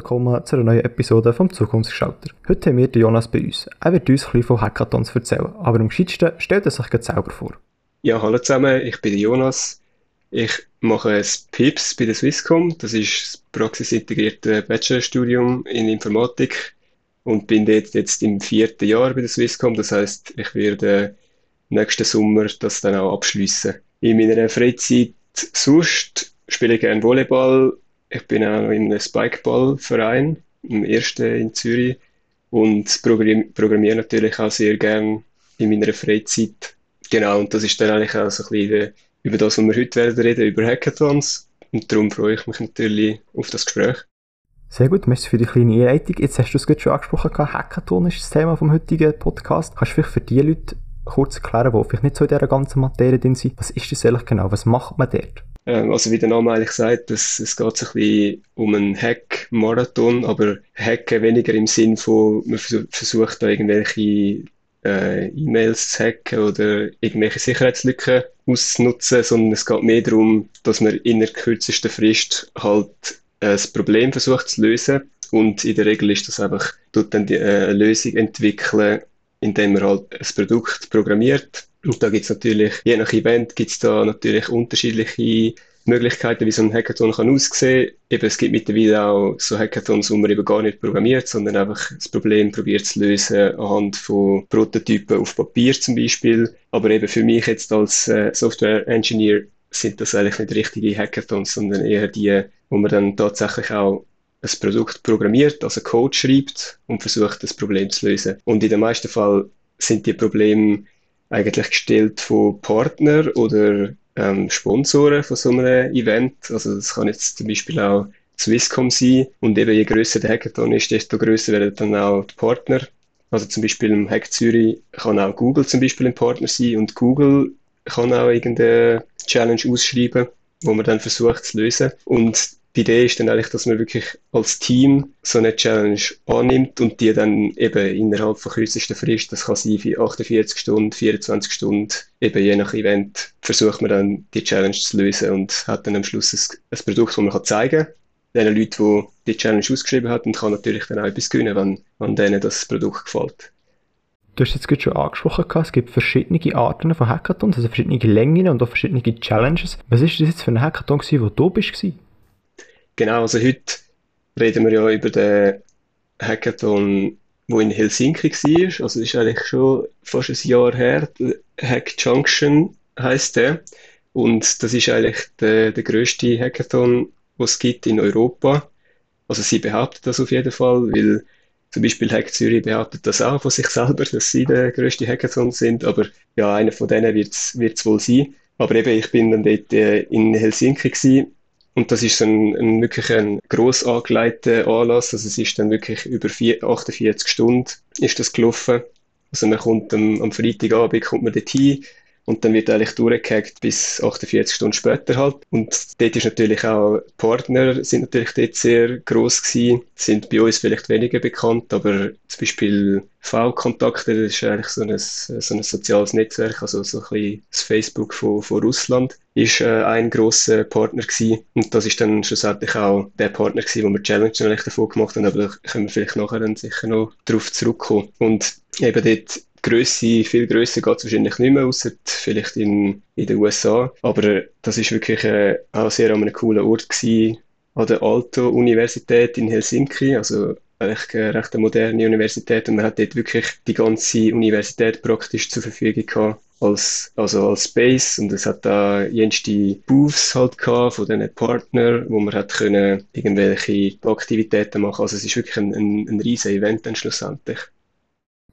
Willkommen zu einer neuen Episode vom Zukunftsgestalter. Heute haben wir den Jonas bei uns. Er wird uns ein von Hackathons erzählen, aber am gescheitsten stellt er sich selber vor. Ja, hallo zusammen, ich bin Jonas. Ich mache ein PIPS bei der Swisscom. Das ist das praxisintegrierte Bachelorstudium in Informatik und bin dort jetzt im vierten Jahr bei der Swisscom. Das heißt, ich werde nächsten Sommer das dann auch abschließen. In meiner Freizeit sonst spiele ich gerne Volleyball, ich bin auch in einem Spikeball-Verein, im ersten in Zürich, und programmiere natürlich auch sehr gerne in meiner Freizeit. Genau, und das ist dann eigentlich auch so ein bisschen über das, was wir heute werden reden, über Hackathons. Und darum freue ich mich natürlich auf das Gespräch. Sehr gut, merci für die kleine Einleitung. Jetzt hast du es gerade schon angesprochen, Hackathon ist das Thema vom heutigen Podcast. Kannst du vielleicht für die Leute kurz erklären, die vielleicht nicht so in dieser ganzen Materie drin sind, was ist das eigentlich genau, was macht man dort? Ähm, also wie der Name eigentlich sagt, es, es geht so ein bisschen um einen Hack-Marathon, aber Hacken weniger im Sinn von, man versucht da irgendwelche äh, E-Mails zu hacken oder irgendwelche Sicherheitslücken auszunutzen, sondern es geht mehr darum, dass man in der kürzesten Frist halt ein Problem versucht zu lösen. Und in der Regel ist das einfach, tut dann die, äh, eine Lösung entwickeln, indem man halt ein Produkt programmiert und da gibt es natürlich, je nach Event, gibt es da natürlich unterschiedliche Möglichkeiten, wie so ein Hackathon kann aussehen. Eben, es gibt mittlerweile auch so Hackathons, wo man eben gar nicht programmiert, sondern einfach das Problem probiert zu lösen anhand von Prototypen auf Papier zum Beispiel. Aber eben für mich jetzt als äh, Software Engineer sind das eigentlich nicht richtige Hackathons, sondern eher die, wo man dann tatsächlich auch ein Produkt programmiert, also Code schreibt und versucht, das Problem zu lösen. Und in den meisten Fällen sind die Probleme eigentlich gestellt von Partnern oder ähm, Sponsoren von so einem Event. Also das kann jetzt zum Beispiel auch Swisscom sein. Und eben je größer der Hackathon ist, desto größer werden dann auch die Partner. Also zum Beispiel im Hack Zürich kann auch Google zum Beispiel ein Partner sein und Google kann auch irgendeine Challenge ausschreiben, wo man dann versucht zu lösen. Und die Idee ist dann eigentlich, dass man wirklich als Team so eine Challenge annimmt und die dann eben innerhalb von kürzester Frist, das kann sein für 48 Stunden, 24 Stunden, eben je nach Event, versucht man dann die Challenge zu lösen und hat dann am Schluss ein, ein Produkt, das man kann zeigen kann. Den Leuten, die die Challenge ausgeschrieben haben und kann natürlich dann auch etwas gewinnen, wenn, wenn denen das Produkt gefällt. Du hast jetzt schon angesprochen, es gibt verschiedene Arten von Hackathons, also verschiedene Längen und auch verschiedene Challenges. Was ist das jetzt für ein Hackathon, wo du bist? Genau, also heute reden wir ja über den Hackathon, wo in Helsinki war. Also ist eigentlich schon fast ein Jahr her. Hack Junction heißt der. Und das ist eigentlich der, der größte Hackathon, was es gibt in Europa. Also sie behauptet das auf jeden Fall, weil zum Beispiel Hack Zürich behauptet das auch von sich selber, dass sie der größte Hackathon sind. Aber ja, einer von denen wird es wohl sein. Aber eben, ich bin dann dort äh, in Helsinki gewesen und das ist so ein, wirklich ein gross angelegter Anlass. Also es ist dann wirklich über vier, 48 Stunden ist das gelaufen. Also man kommt am, am Freitagabend kommt man dorthin und dann wird eigentlich durchgehackt bis 48 Stunden später halt. Und dort ist natürlich auch, Partner sind natürlich dort sehr gross gewesen, sind bei uns vielleicht weniger bekannt, aber zum Beispiel V-Kontakte, das ist eigentlich so ein, so ein soziales Netzwerk, also so ein bisschen das Facebook von, von Russland, ist äh, ein grosser Partner gewesen. Und das ist dann schlussendlich auch der Partner gewesen, wo wir Challenge eigentlich davon gemacht haben, aber da können wir vielleicht nachher dann sicher noch drauf zurückkommen. Und eben dort Grösse, viel grösser geht es wahrscheinlich nicht mehr, außer vielleicht in, in den USA. Aber das ist wirklich äh, auch sehr an einem coolen Ort gewesen, an der Aalto-Universität in Helsinki, also eigentlich eine recht moderne Universität und man hat dort wirklich die ganze Universität praktisch zur Verfügung gehabt als, also als Space und es hat da jenste Booths halt gehabt von diesen Partnern, wo man hat können irgendwelche Aktivitäten machen. Also es ist wirklich ein, ein, ein riesen Event dann schlussendlich.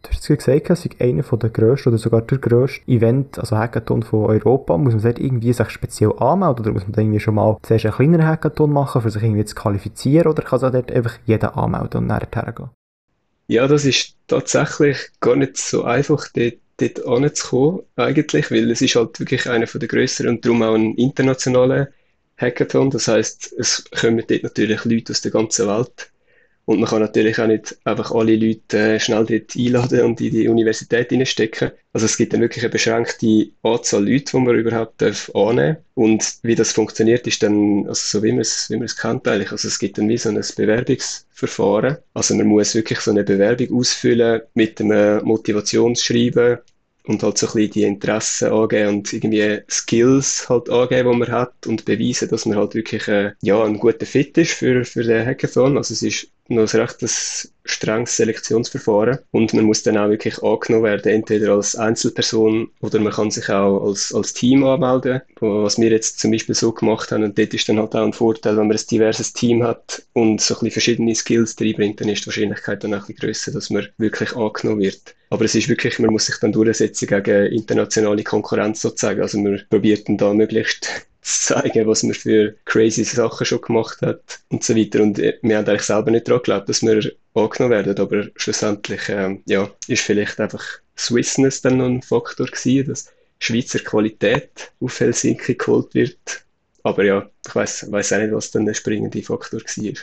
Du hast es gesagt, es ist einer der grössten oder sogar der grösste Event, also Hackathon von Europa. Muss man sich irgendwie sich speziell anmelden oder muss man irgendwie schon mal zuerst einen kleineren Hackathon machen, um sich irgendwie zu qualifizieren oder kann sich dort einfach jeder anmelden und nachher hergehen? Ja, das ist tatsächlich gar nicht so einfach, dort, dort anzukommen, eigentlich, weil es ist halt wirklich einer der grösseren und darum auch ein internationaler Hackathon. Das heißt, es kommen dort natürlich Leute aus der ganzen Welt Und man kann natürlich auch nicht einfach alle Leute äh, schnell dort einladen und in die Universität reinstecken. Also es gibt dann wirklich eine beschränkte Anzahl Leute, die man überhaupt darf annehmen Und wie das funktioniert, ist dann, also so wie man es, wie man es kennt eigentlich. Also es gibt dann wie so ein Bewerbungsverfahren. Also man muss wirklich so eine Bewerbung ausfüllen mit einem Motivationsschreiben und halt so ein bisschen die Interessen angeben und irgendwie Skills halt angeben, die man hat und beweisen, dass man halt wirklich äh, ja, ein guter Fit ist für, für den Hackathon. Also es ist noch ein recht strenges Selektionsverfahren und man muss dann auch wirklich angenommen werden, entweder als Einzelperson oder man kann sich auch als, als Team anmelden, was wir jetzt zum Beispiel so gemacht haben und dort ist dann halt auch ein Vorteil, wenn man ein diverses Team hat und so ein bisschen verschiedene Skills reinbringt, dann ist die Wahrscheinlichkeit dann auch ein bisschen grösser, dass man wirklich angenommen wird. Aber es ist wirklich, man muss sich dann durchsetzen gegen internationale Konkurrenz sozusagen. Also man probiert dann da möglichst zu zeigen, was man für crazy Sachen schon gemacht hat und so weiter. Und äh, wir haben eigentlich selber nicht daran geglaubt, dass wir angenommen werden, aber schlussendlich, ähm, ja, ist vielleicht einfach Swissness dann noch ein Faktor gewesen, dass Schweizer Qualität auf Helsinki geholt wird. Aber ja, ich weiß auch nicht, was dann der springende Faktor war.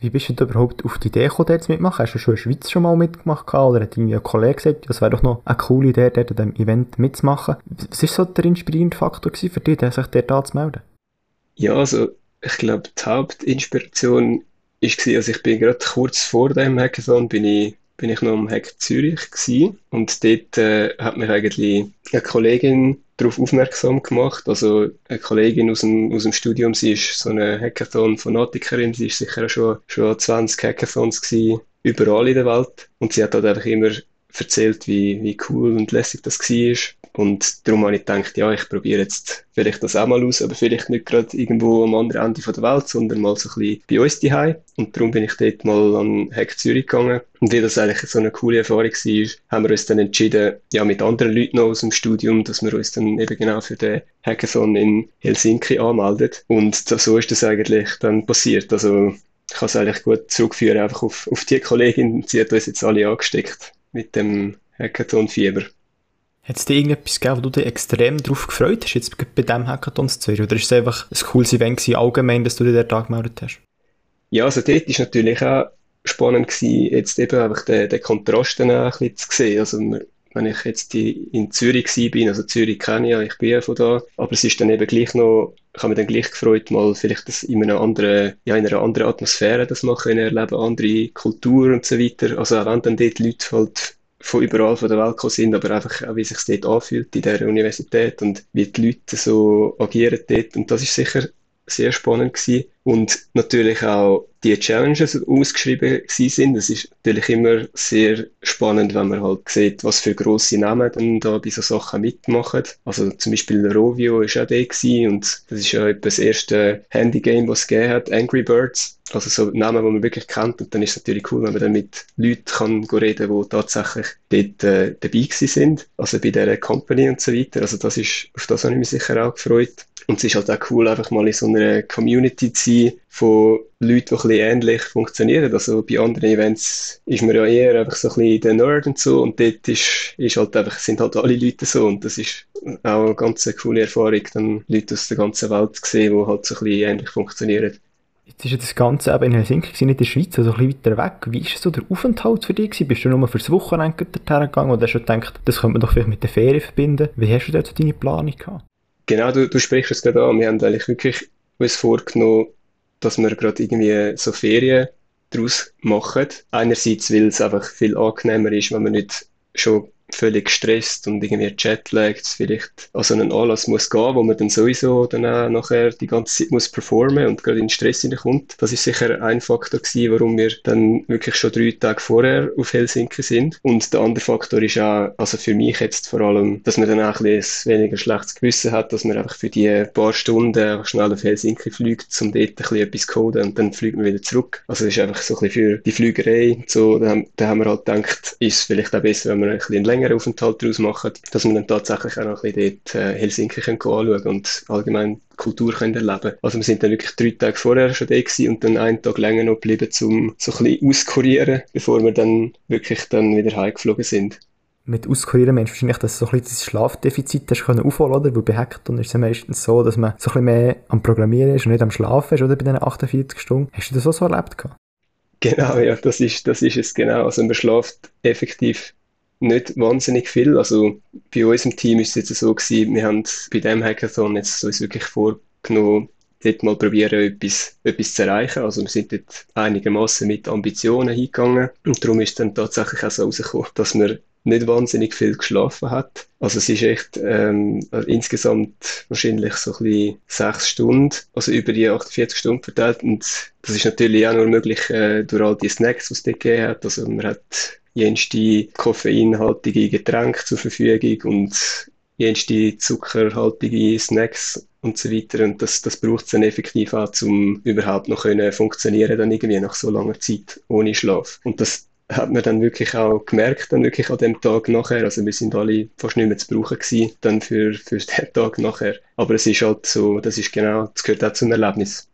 Wie bist du überhaupt auf die Idee gekommen, dort mitmachen? Hast du schon in der Schweiz schon mal mitgemacht oder hat irgendwie ein Kollege gesagt, das wäre doch noch eine coole Idee, dort an diesem Event mitzumachen? Was war so der inspirierende Faktor für dich, sich dort anzumelden? Ja, also ich glaube, die Hauptinspiration war, also ich bin gerade kurz vor dem Hackathon bin ich bin ich noch am Hack Zürich gewesen. und dort äh, hat mich eigentlich eine Kollegin darauf aufmerksam gemacht. Also eine Kollegin aus dem, aus dem Studium, sie ist so eine Hackathon-Fanatikerin, sie ist sicher schon, schon 20 Hackathons gewesen, überall in der Welt und sie hat halt einfach immer erzählt, wie, wie cool und lässig das war. Und darum habe ich gedacht, ja, ich probiere jetzt vielleicht das auch mal aus, aber vielleicht nicht gerade irgendwo am anderen Ende der Welt, sondern mal so ein bisschen bei uns daheim. Und darum bin ich dort mal an Hack Zürich gegangen. Und wie das eigentlich so eine coole Erfahrung war, haben wir uns dann entschieden, ja, mit anderen Leuten noch aus dem Studium, dass wir uns dann eben genau für den Hackathon in Helsinki anmelden. Und so ist das eigentlich dann passiert. Also, ich kann es eigentlich gut zurückführen, einfach auf, auf die Kollegin. Sie hat uns jetzt alle angesteckt mit dem Hackathon-Fieber. Hat es dir irgendetwas gegeben, wo du dich extrem darauf gefreut hast, jetzt bei diesem Hackathon zu Zürich? Oder ist es einfach ein cooles Event gewesen, allgemein, dass du dich dort angemeldet hast? Ja, also dort war natürlich auch spannend gewesen, jetzt eben einfach den, den Kontrast dann auch ein bisschen zu sehen. Also wenn ich jetzt in Zürich bin, also Zürich kenne ich ja, ich bin ja von da, aber es ist dann eben gleich noch, ich habe mich dann gleich gefreut, mal vielleicht das in einer anderen, ja, in einer anderen Atmosphäre das machen erleben, andere Kultur und so weiter. Also auch wenn dann dort Leute halt von überall von der Welt gekommen sind, aber einfach auch, wie sich dort anfühlt in dieser Universität und wie die Leute so agieren dort. Und das ist sicher sehr spannend gewesen. Und natürlich auch die Challenges ausgeschrieben sind. Das ist natürlich immer sehr spannend, wenn man halt sieht, was für grosse Namen dann da bei so Sachen mitmachen. Also zum Beispiel Rovio ist auch der und das ist ja das erste Handygame, was es gegeben hat, Angry Birds. Also so Namen, die man wirklich kennt und dann ist es natürlich cool, wenn man dann mit Leuten kann reden kann, die tatsächlich dort äh, dabei sind. Also bei dieser Company und so weiter. Also das ist, auf das habe ich mich sicher auch gefreut. Und es ist halt auch cool, einfach mal in so einer Community zu sein von Leuten, die ein bisschen ähnlich funktionieren. Also bei anderen Events ist man ja eher einfach so ein bisschen der Nerd und so und dort ist, ist halt einfach, sind halt alle Leute so und das ist auch eine ganz coole Erfahrung, dann Leute aus der ganzen Welt zu sehen, die halt so ein bisschen ähnlich funktionieren. Jetzt ist ja das Ganze eben in Helsinki, nicht in der Schweiz, also ein bisschen weiter weg. Wie ist so der Aufenthalt für dich? Bist du nur für das Wochenende dorthin gegangen oder hast du gedacht, das könnte man doch vielleicht mit der Ferien verbinden? Wie hast du dort so deine Planung gehabt? Genau, du, du sprichst es gerade an. Wir haben eigentlich wirklich uns vorgenommen, dass wir gerade irgendwie so Ferien daraus machen. Einerseits, weil es einfach viel angenehmer ist, wenn man nicht schon völlig gestresst und irgendwie jetlagged vielleicht an so einen Anlass muss gehen, wo man dann sowieso dann auch nachher die ganze Zeit muss performen und gerade in Stress hineinkommt. Das ist sicher ein Faktor gewesen, warum wir dann wirklich schon drei Tage vorher auf Helsinki sind. Und der andere Faktor ist auch, also für mich jetzt vor allem, dass man dann auch ein bisschen weniger schlechtes Gewissen hat, dass man einfach für die paar Stunden einfach schnell auf Helsinki fliegt, um dort ein bisschen etwas coden und dann fliegt man wieder zurück. Also es ist einfach so ein bisschen für die Flügerei so, da, da haben wir halt gedacht, ist vielleicht auch besser, wenn man ein bisschen längeren Aufenthalt daraus machen, dass wir dann tatsächlich auch noch ein bisschen dort äh, Helsinki können anschauen und allgemein Kultur können erleben Also wir sind dann wirklich drei Tage vorher schon da gewesen und dann einen Tag länger noch geblieben, um so ein bisschen auskurieren, bevor wir dann wirklich dann wieder heimgeflogen sind mit Auskurieren meinst du wahrscheinlich, dass du so ein bisschen das Schlafdefizit hast können aufholen, oder? Weil bei Hackathon ist es ja meistens so, dass man so ein bisschen mehr am Programmieren ist und nicht am Schlafen ist, oder? Bei diesen 48 Stunden. Hast du das auch so erlebt gehabt? Genau, ja, das ist, das ist es genau. Also man schläft effektiv nicht wahnsinnig viel. Also bei uns im Team ist es jetzt so gewesen, wir haben bei dem Hackathon jetzt uns wirklich vorgenommen, dort mal probieren, etwas, etwas zu erreichen. Also wir sind dort einigermaßen mit Ambitionen hingegangen und darum ist dann tatsächlich auch so rausgekommen, dass wir nicht wahnsinnig viel geschlafen hat. Also es ist echt ähm, insgesamt wahrscheinlich so ein bisschen sechs Stunden, also über die 48 Stunden verteilt. Und das ist natürlich auch nur möglich äh, durch all die Snacks, die es dort gegeben hat. Also man hat jenste koffeinhaltige Getränke zur Verfügung und jenste zuckerhaltige Snacks und so weiter. Und das, das braucht es dann effektiv auch, um überhaupt noch können funktionieren dann irgendwie nach so langer Zeit ohne Schlaf. Und das hat man dann wirklich auch gemerkt, dann wirklich an dem Tag nachher. Also wir sind alle fast nicht mehr zu brauchen gewesen, dann für, für den Tag nachher. Aber es ist halt so, das ist genau, das gehört auch zum Erlebnis.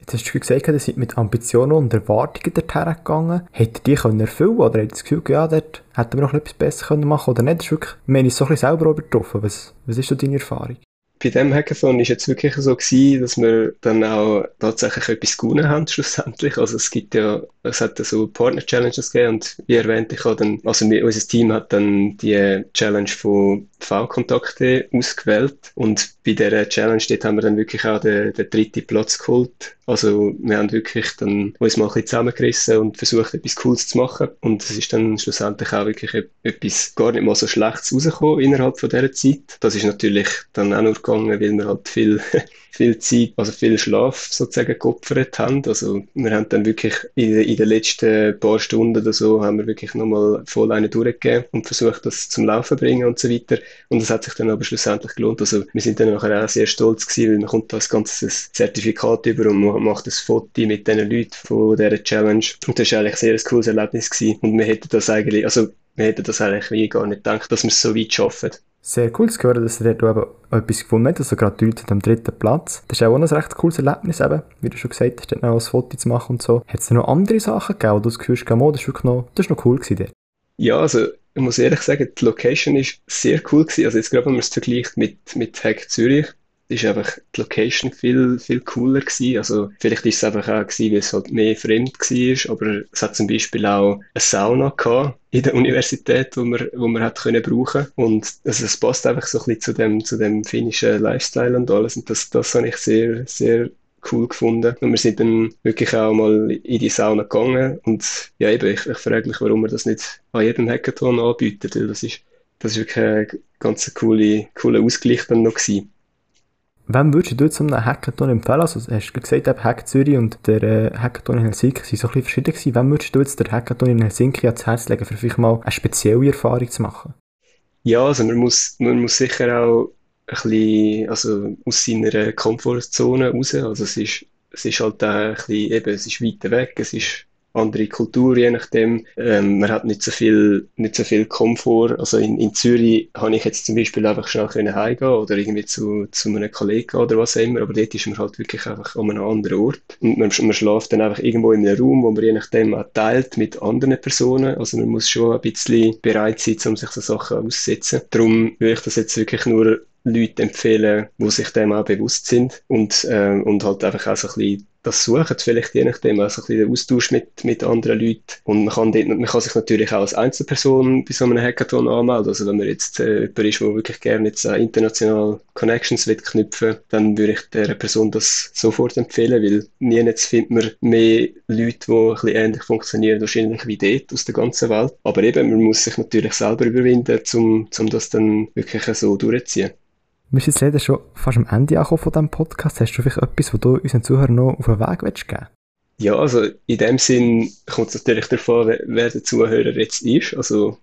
Jetzt hast du gesagt, ihr seid mit Ambitionen und Erwartungen dorthin gegangen. Hättet ihr die können erfüllen oder hättet ihr das Gefühl, ja, dort hätten wir noch etwas besser machen können oder nicht? Das ist wirklich, wir haben uns so ein bisschen selber übertroffen. Was, was ist so deine Erfahrung? Bei dem Hackathon ist jetzt wirklich so gewesen, dass wir dann auch tatsächlich etwas gewonnen haben schlussendlich. Also es gibt ja, es hat ja so Partner Challenges gegeben und wie erwähnt, ich habe dann, also wir, unser Team hat dann die Challenge von V-Kontakte ausgewählt und bei dieser Challenge dort haben wir dann wirklich auch den, den dritten Platz geholt. Also wir haben wirklich dann uns mal ein bisschen zusammengerissen und versucht, etwas Cooles zu machen. Und es ist dann schlussendlich auch wirklich e-, etwas gar nicht mal so Schlechtes rausgekommen innerhalb von dieser Zeit. Das ist natürlich dann auch nur gegangen, weil wir halt viel viel Zeit, also viel Schlaf sozusagen geopfert haben. Also wir haben dann wirklich in, in den letzten paar Stunden oder so haben wir wirklich nochmal voll eine durchgegeben und versucht, das zum Laufen zu bringen und so weiter. Und das hat sich dann aber schlussendlich gelohnt. Also wir sind dann nachher auch sehr stolz gewesen, weil man kommt da ein ganzes Zertifikat über und man macht ein Foto mit den Leuten von dieser Challenge. Und das war eigentlich sehr ein cooles Erlebnis gewesen. Und wir hätten das eigentlich, also wir hätten das eigentlich gar nicht gedacht, dass wir es so weit schaffen. Sehr cool zu hören, dass ihr dort etwas gefunden habt, also gerade Leute am dritten Platz. Das ist auch ein recht cooles Erlebnis eben, wie du schon gesagt hast, dort noch ein Foto zu machen und so. Hat es noch andere Sachen gegeben, wo du das Gefühl hast, oh, das ist wirklich noch, das ist noch cool gewesen dort? Ja, also ich muss ehrlich sagen, die Location ist sehr cool gewesen. Also jetzt gerade, wenn man es vergleicht mit, mit Hack Zürich, ist einfach die Location viel, viel cooler gewesen. Also, vielleicht ist es einfach auch gewesen, weil es halt mehr fremd war, aber es hat zum Beispiel auch eine Sauna gehabt in der Universität, wo man, wo man hat können brauchen. Und also, es passt einfach so ein bisschen zu dem, zu dem finnischen Lifestyle und alles. Und das, das habe ich sehr, sehr cool gefunden. Und wir sind dann wirklich auch mal in die Sauna gegangen. Und ja, eben, ich, ich frage mich, warum man das nicht an jedem Hackathon anbietet, weil das ist, das ist wirklich ein ganz coole, cooler Ausgleich dann noch gewesen. Wem würdest du zu einem Hackathon empfehlen? Also, hast du gesagt, eben Hack Zürich und der äh, Hackathon in Helsinki sind so ein bisschen verschieden gewesen. Wem würdest du jetzt der Hackathon in Helsinki ans Herz legen, für vielleicht mal eine spezielle Erfahrung zu machen? Ja, also man muss, man muss sicher auch ein bisschen, also aus seiner Komfortzone raus. Also es ist, es ist halt auch ein bisschen, eben, es ist weiter weg, es ist andere Kultur, je nachdem. Ähm, man hat nicht so viel, nicht so viel Komfort. Also in, in Zürich habe ich jetzt zum Beispiel einfach schnell können heimgehen oder irgendwie zu, zu einem Kollegen oder was auch immer, aber dort ist man halt wirklich einfach an einem anderen Ort. Und man, man schläft dann einfach irgendwo in einem Raum, wo man je nachdem auch teilt mit anderen Personen. Also man muss schon ein bisschen bereit sein, um sich so Sachen auszusetzen. Darum würde ich das jetzt wirklich nur Leute empfehlen, die sich dem auch bewusst sind und, äh, und halt einfach auch so ein bisschen das suchen, vielleicht je nachdem, also ein bisschen den Austausch mit, mit anderen Leuten. Und man kann, dort, man kann sich natürlich auch als Einzelperson bei so einem Hackathon anmelden. Also wenn man jetzt äh, jemand ist, der wirklich gerne jetzt äh, international Connections will knüpfen, dann würde ich der Person das sofort empfehlen, weil nirgends findet man mehr Leute, die ein bisschen ähnlich funktionieren, wahrscheinlich wie dort aus der ganzen Welt. Aber eben, man muss sich natürlich selber überwinden, um, um das dann wirklich so durchzuziehen. Wir sind jetzt leider schon fast am Ende angekommen von diesem Podcast. Hast du vielleicht etwas, was du unseren Zuhörern noch auf den Weg willst geben Ja, also in dem Sinn kommt es natürlich davon, wer der Zuhörer jetzt ist. Also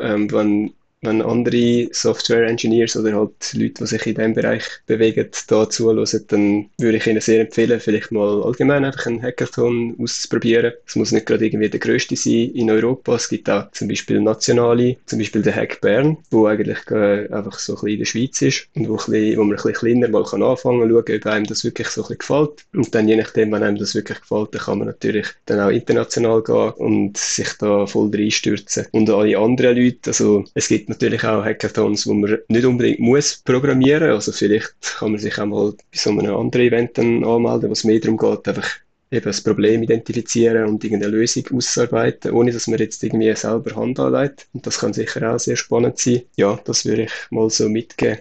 ähm, wenn wenn andere Software-Engineers oder halt Leute, die sich in diesem Bereich bewegen, da zuhören, dann würde ich ihnen sehr empfehlen, vielleicht mal allgemein einfach einen Hackathon auszuprobieren. Es muss nicht gerade irgendwie der größte sein in Europa. Es gibt auch zum Beispiel nationale, zum Beispiel den Hack Bern, wo eigentlich äh, einfach so ein bisschen in der Schweiz ist und wo, bisschen, wo man ein bisschen kleiner mal kann anfangen kann, schauen, ob einem das wirklich so ein bisschen gefällt. Und dann je nachdem, wenn einem das wirklich gefällt, dann kann man natürlich dann auch international gehen und sich da voll reinstürzen. Und alle anderen Leute, also es gibt natürlich auch Hackathons, wo man nicht unbedingt muss programmieren. Also vielleicht kann man sich auch mal bei so einem anderen Event anmelden, was mehr darum geht, einfach eben das Problem identifizieren und irgendeine Lösung ausarbeiten, ohne dass man jetzt irgendwie selber Hand anlegt. Und das kann sicher auch sehr spannend sein. Ja, das würde ich mal so mitgeben.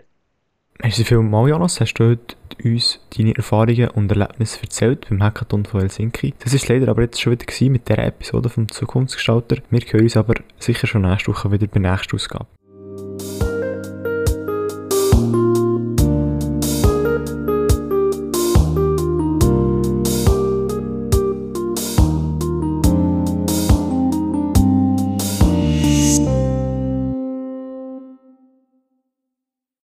Merci vielmals, Jonas. Hast du uns deine Erfahrungen und Erlebnisse erzählt beim Hackathon von Helsinki. Das ist leider aber jetzt schon wieder mit dieser Episode vom Zukunftsgestalter. Wir hören uns aber sicher schon nächste Woche wieder bei der nächsten Ausgabe.